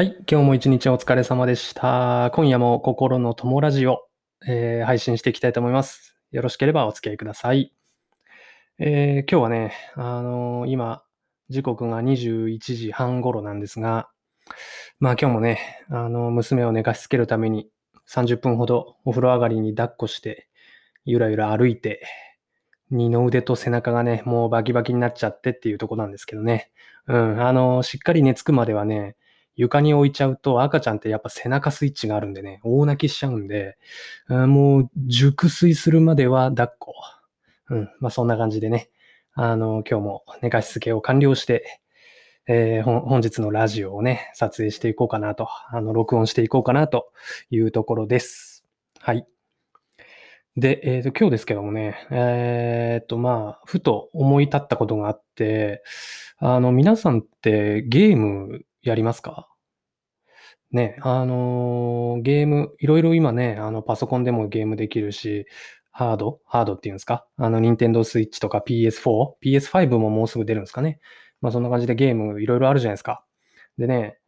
はい。今日も一日お疲れ様でした。今夜も心の友ラジオ、えー配信していきたいと思います。よろしければお付き合いください。えー今日はね、あのー今、時刻が21時半頃なんですが、まあ今日もね、あの、娘を寝かしつけるために30分ほどお風呂上がりに抱っこして、ゆらゆら歩いて、二の腕と背中がね、もうバキバキになっちゃってっていうとこなんですけどね。うん、あの、しっかり寝つくまではね、床に置いちゃうと赤ちゃんってやっぱ背中スイッチがあるんでね、大泣きしちゃうんで、うんもう熟睡するまでは抱っこ。うん、まあそんな感じでね、あの、今日も寝かしつけを完了して、えー本日のラジオをね、撮影していこうかなと、あの、録音していこうかなというところです。はい。で、えっ、と、今日ですけどもね、えっ、と、まあ、ふと思い立ったことがあって、あの、皆さんってゲームやりますか？ね、あのゲーム、いろいろ今ね、あの、パソコンでもゲームできるし、ハードハードっていうんですか？あの、ニンテンドースイッチとか PS4、PS5 ももうすぐ出るんですかね。まあ、そんな感じでゲームいろいろあるじゃないですか。でね、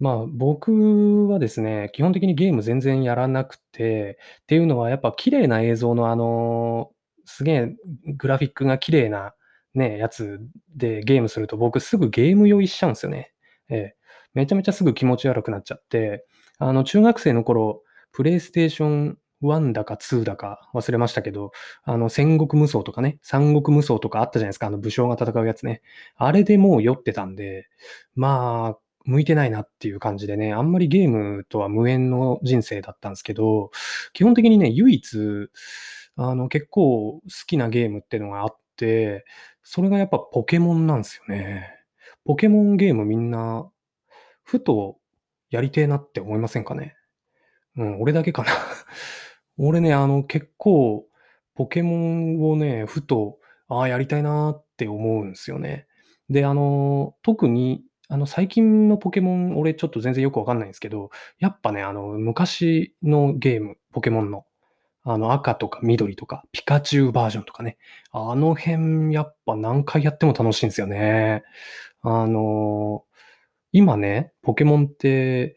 まあ、僕はですね、基本的にゲーム全然やらなくて、っていうのはやっぱ綺麗な映像のあの、すげえグラフィックが綺麗なね、やつでゲームすると僕すぐゲーム酔いしちゃうんですよね。ええめちゃめちゃすぐ気持ち悪くなっちゃって、あの、中学生の頃、プレイステーション1だか2だか忘れましたけど、あの、戦国無双とかね、三国無双とかあったじゃないですか、あの武将が戦うやつね。あれでもう酔ってたんで、まあ、向いてないなっていう感じでね、あんまりゲームとは無縁の人生だったんですけど、基本的にね、唯一、あの、結構好きなゲームってのがあって、それがやっぱポケモンなんですよね。ポケモンゲームみんな、ふとやりてえなって思いませんかね？うん、俺だけかな。俺ね、あの、結構、ポケモンをね、ふと、ああ、やりたいなって思うんですよね。で、あの、特に、あの、最近のポケモン、俺ちょっと全然よくわかんないんですけど、やっぱね、あの、昔のゲーム、ポケモンの、あの、赤とか緑とか、ピカチュウバージョンとかね、あの辺、やっぱ何回やっても楽しいんですよね。あの、今ね、ポケモンって、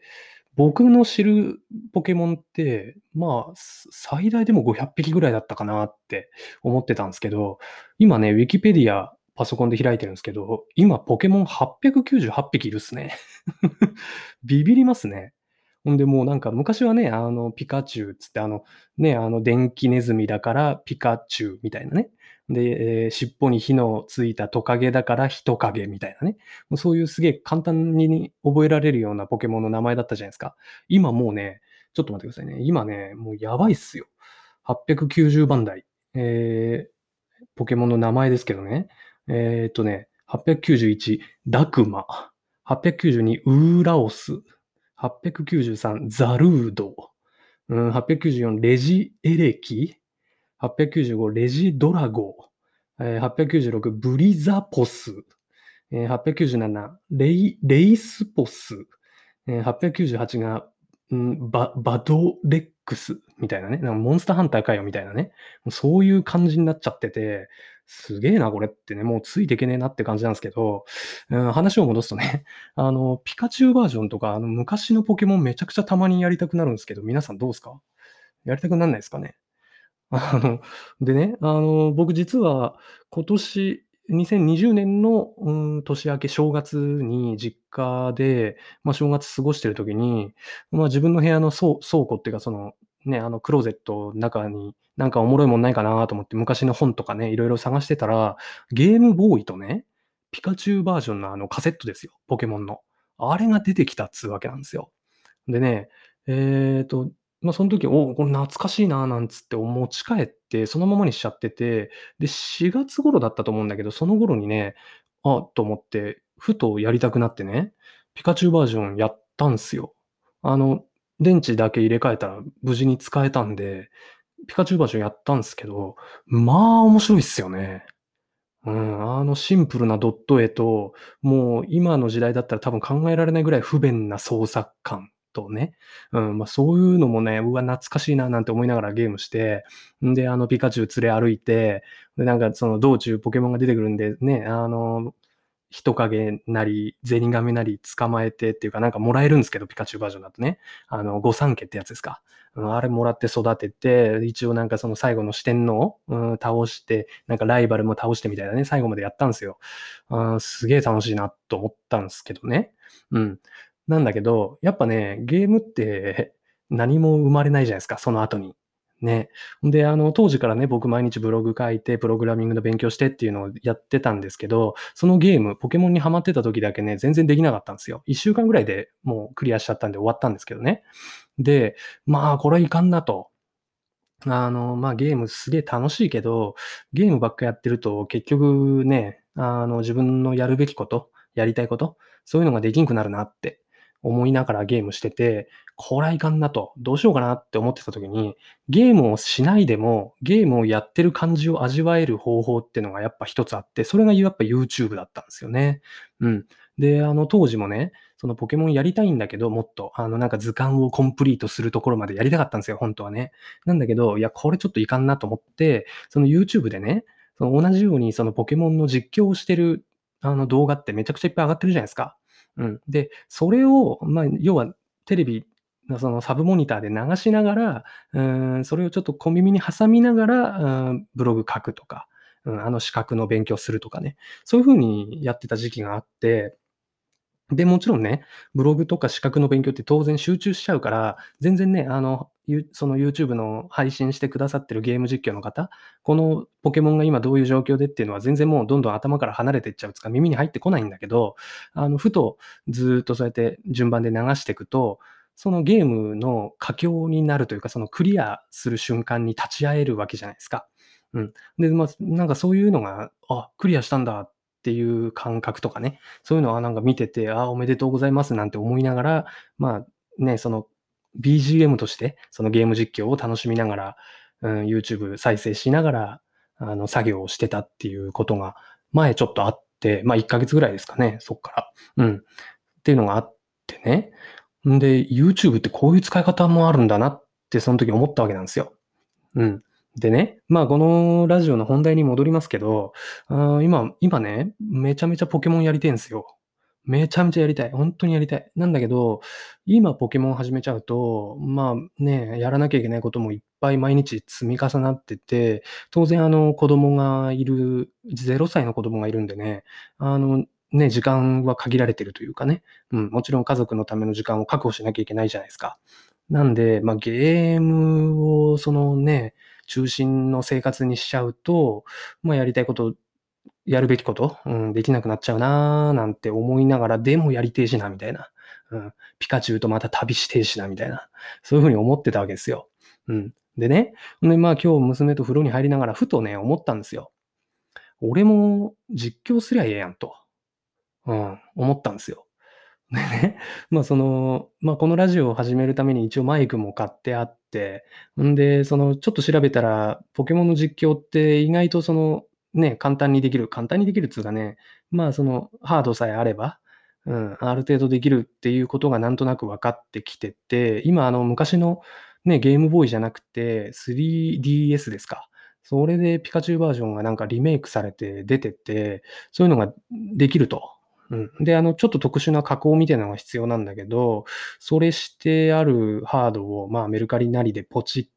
僕の知るポケモンって、まあ、最大でも500匹ぐらいだったかなって思ってたんですけど、今ね、ウィキペディアパソコンで開いてるんですけど、今ポケモン898匹いるっすね。ビビりますね。ほんでもうなんか昔はね、あの、ピカチュウつってあの、ね、あの、電気ネズミだからピカチュウみたいなね。で、えー尻尾に火のついたトカゲだから人影みたいなね。もうそういうすげえ簡単に覚えられるようなポケモンの名前だったじゃないですか。今もうね、ちょっと待ってくださいね。今ね、もうやばいっすよ。890番台。えーポケモンの名前ですけどね。えーっとね、891、ダクマ。892、ウーラオス。893、ザルード。うん、894、レジエレキ。895、レジドラゴ。えー896、ブリザポス。えー897、レイ、レイスポス。えー898が、んバ、バドレックスみたいなね。なんかモンスターハンターかよみたいなね。そういう感じになっちゃってて、すげえな、これってね、もうついていけねえなって感じなんですけど、うん、話を戻すとね、あの、ピカチュウバージョンとか、あの、昔のポケモンめちゃくちゃたまにやりたくなるんですけど、皆さんどうですか？やりたくなんないですかね？あの、でね、あの、僕実は今年、2020年の、うん、年明け正月に実家で、まあ、正月過ごしてる時に、まあ、自分の部屋の倉庫っていうか、その、ね、あの、クローゼットの中になんかおもろいもんないかなと思って昔の本とかね、いろいろ探してたら、ゲームボーイとね、ピカチュウバージョンのあのカセットですよ、ポケモンの。あれが出てきたっつうわけなんですよ。でね、えっ、と、まあ、その時、おこれ懐かしいな、なんつって持ち帰って、そのままにしちゃってて、で、4月頃だったと思うんだけど、その頃にね、あ、と思って、ふとやりたくなってね、ピカチュウバージョンやったんすよ。あの、電池だけ入れ替えたら無事に使えたんで、ピカチュウバージョンやったんすけど、まあ面白いっすよね。うん、あのシンプルなドット絵と、もう今の時代だったら多分考えられないぐらい不便な操作感とね、うん、まあそういうのもね、うわ、懐かしいななんて思いながらゲームして、んで、あのピカチュウ連れ歩いて、で、なんかその道中ポケモンが出てくるんでね、あの、人影なり、ゼニガメなり捕まえてっていうかなんかもらえるんですけど、ピカチュウバージョンだとね。あの、御三家ってやつですか。あれもらって育てて、一応なんかその最後の四天王、うん、倒して、なんかライバルも倒してみたいなね、最後までやったんですよ。うん、すげえ楽しいなと思ったんですけどね。うん。なんだけど、やっぱね、ゲームって 何も生まれないじゃないですか、その後に。ね。で、あの、当時からね、僕毎日ブログ書いて、プログラミングの勉強してっていうのをやってたんですけど、そのゲーム、ポケモンにハマってた時だけね、全然できなかったんですよ。一週間ぐらいでもうクリアしちゃったんで終わったんですけどね。で、まあ、これはいかんなと。あの、まあ、ゲームすげえ楽しいけど、ゲームばっかやってると結局ね、あの、自分のやるべきこと、やりたいこと、そういうのができんくなるなって思いながらゲームしてて、これはいかんなと、どうしようかなって思ってた時に、ゲームをしないでも、ゲームをやってる感じを味わえる方法っていうのがやっぱ一つあって、それがやっぱ YouTube だったんですよね。うん。で、あの当時もね、そのポケモンやりたいんだけど、もっと、あのなんか図鑑をコンプリートするところまでやりたかったんですよ、本当はね。なんだけど、いや、これちょっといかんなと思って、その YouTube でね、その同じようにそのポケモンの実況をしてるあの動画ってめちゃくちゃいっぱい上がってるじゃないですか。うん。で、それを、まあ、要はテレビのそのサブモニターで流しながら、うん、それをちょっと小耳に挟みながら、うん、ブログ書くとか、うん、あの資格の勉強するとかね。そういうふうにやってた時期があって、で、もちろんね、ブログとか資格の勉強って当然集中しちゃうから、全然ね、あの、その YouTube の配信してくださってるゲーム実況の方、このポケモンが今どういう状況でっていうのは全然もうどんどん頭から離れていっちゃうつか耳に入ってこないんだけど、あの、ふとずっとそうやって順番で流していくと、そのゲームの佳境になるというか、そのクリアする瞬間に立ち会えるわけじゃないですか。うん。で、まあ、なんかそういうのが、あ、クリアしたんだっていう感覚とかね、そういうのはなんか見てて、あ、おめでとうございますなんて思いながら、まあね、その BGM として、そのゲーム実況を楽しみながら、うん、YouTube 再生しながら、あの、作業をしてたっていうことが、前ちょっとあって、まあ1ヶ月ぐらいですかね、そっから。うん。っていうのがあってね。んで、YouTube ってこういう使い方もあるんだなってその時思ったわけなんですよ。うん。でね、まあこのラジオの本題に戻りますけど、あ今、今ね、めちゃめちゃポケモンやりてんすよ。めちゃめちゃやりたい。本当にやりたい。なんだけど、今ポケモン始めちゃうと、まあね、やらなきゃいけないこともいっぱい毎日積み重なってて、当然あの子供がいる、0歳の子供がいるんでね、あの、ね、時間は限られてるというかね、うん、もちろん家族のための時間を確保しなきゃいけないじゃないですか。なんで、まあゲームをそのね、中心の生活にしちゃうと、まあやりたいことやるべきこと、うん、できなくなっちゃうなーなんて思いながら、でもやりてえしな、みたいな。うん、ピカチュウとまた旅してえしな、みたいな。そういうふうに思ってたわけですよ。うん。でね、でまあ今日娘と風呂に入りながら、ふとね、思ったんですよ。俺も実況すりゃええやんと。うん、思ったんですよ。でね、まあその、まあこのラジオを始めるために一応マイクも買ってあって、んで、そのちょっと調べたら、ポケモンの実況って意外とそのね、簡単にできる。簡単にできるっつうかね、まあそのハードさえあれば、うん、ある程度できるっていうことがなんとなく分かってきてて、今あの昔のね、ゲームボーイじゃなくて 3DS ですか。それでピカチュウバージョンがなんかリメイクされて出てて、そういうのができると。うん。で、あの、ちょっと特殊な加工みたいなのが必要なんだけど、それしてあるハードを、まあメルカリなりでポチって、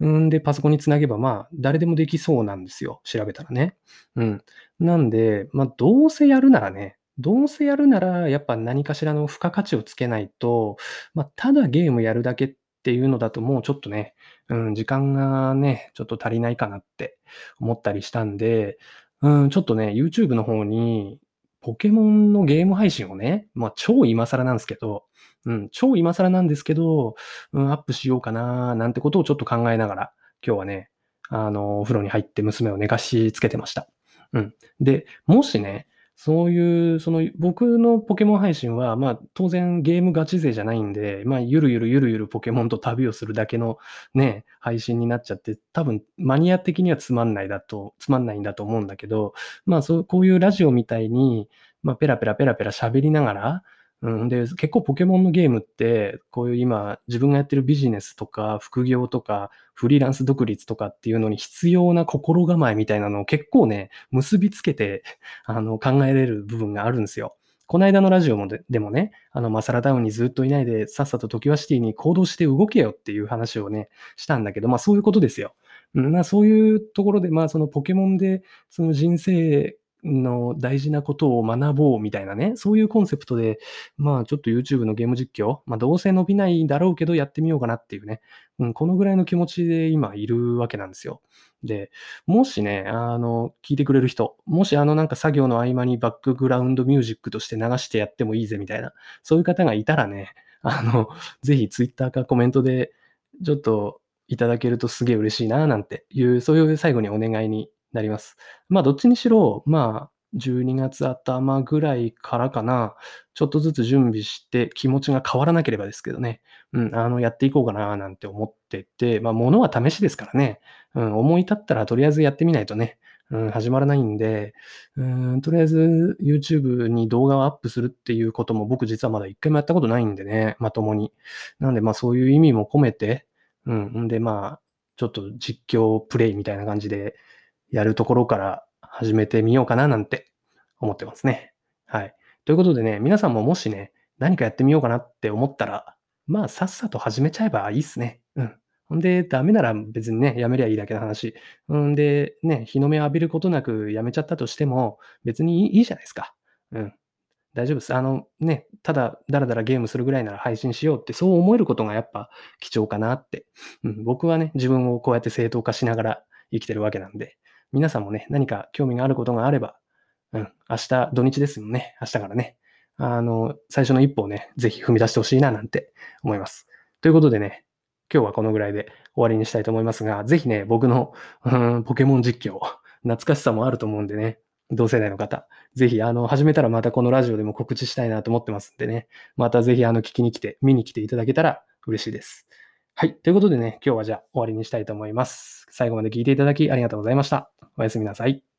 うんで、パソコンにつなげば、まあ、誰でもできそうなんですよ。調べたらね。うん。なんで、まあ、どうせやるならね、どうせやるなら、やっぱ何かしらの付加価値をつけないと、まあ、ただゲームやるだけっていうのだと、もうちょっとね、うん、時間がね、ちょっと足りないかなって思ったりしたんで、うん、ちょっとね、YouTube の方に、ポケモンのゲーム配信をね、まあ、超今更なんですけど、うん、超今更なんですけど、うん、アップしようかな、なんてことをちょっと考えながら、今日はね、あの、お風呂に入って娘を寝かしつけてました。うん。で、もしね、そういう、その、僕のポケモン配信は、まあ、当然ゲームガチ勢じゃないんで、まあ、ゆるゆるゆるゆるポケモンと旅をするだけのね、配信になっちゃって、多分、マニア的にはつまんないだと、つまんないんだと思うんだけど、まあ、そう、こういうラジオみたいに、まあ、ペラペラペラペラ喋りながら、うん、で、結構ポケモンのゲームって、こういう今、自分がやってるビジネスとか、副業とか、フリーランス独立とかっていうのに必要な心構えみたいなのを結構ね、結びつけて、あの、考えれる部分があるんですよ。この間のラジオもでもね、あの、マサラタウンにずっといないで、さっさとトキワシティに行動して動けよっていう話をね、したんだけど、まあそういうことですよ。うんまあそういうところで、まあそのポケモンで、その人生の大事なことを学ぼうみたいなね、そういうコンセプトで、まあちょっと YouTube のゲーム実況、まあどうせ伸びないだろうけどやってみようかなっていうね、うん、このぐらいの気持ちで今いるわけなんですよ。で、もしね、あの、聞いてくれる人、もしあのなんか作業の合間にバックグラウンドミュージックとして流してやってもいいぜみたいな、そういう方がいたらね、あの、ぜひ Twitter かコメントでちょっといただけるとすげえ嬉しいななんていう、そういう最後にお願いになります。まあどっちにしろ、まあ12月頭ぐらいからかな、ちょっとずつ準備して気持ちが変わらなければですけどね、うん、あの、やっていこうかななんて思ってて、まあ物は試しですからね、うん、思い立ったらとりあえずやってみないとね、うん、始まらないんで、うん、とりあえず YouTube に動画をアップするっていうことも僕実はまだ一回もやったことないんでね、まともに。なんでまあそういう意味も込めて、うん、んでまあ、ちょっと実況プレイみたいな感じでやるところから始めてみようかななんて思ってますね。はい。ということでね、皆さんももしね、何かやってみようかなって思ったら、まあさっさと始めちゃえばいいっすね。うん。ほんで、ダメなら別にね、やめりゃいいだけの話。うんで、ね、日の目を浴びることなくやめちゃったとしても、別にいいじゃないですか。うん。大丈夫です。あのね、ただだらだらゲームするぐらいなら配信しようってそう思えることがやっぱ貴重かなって。うん、僕はね、自分をこうやって正当化しながら生きてるわけなんで、皆さんもね、何か興味があることがあれば、うん、明日土日ですよね。明日からね。あの、最初の一歩をね、ぜひ踏み出してほしいななんて思います。ということでね、今日はこのぐらいで終わりにしたいと思いますが、ぜひね、僕の、うん、ポケモン実況、懐かしさもあると思うんでね、同世代の方、ぜひ、あの、始めたらまたこのラジオでも告知したいなと思ってますんでね、またぜひ、あの、聞きに来て、見に来ていただけたら嬉しいです。はい。ということでね、今日はじゃあ終わりにしたいと思います。最後まで聞いていただきありがとうございました。おやすみなさい。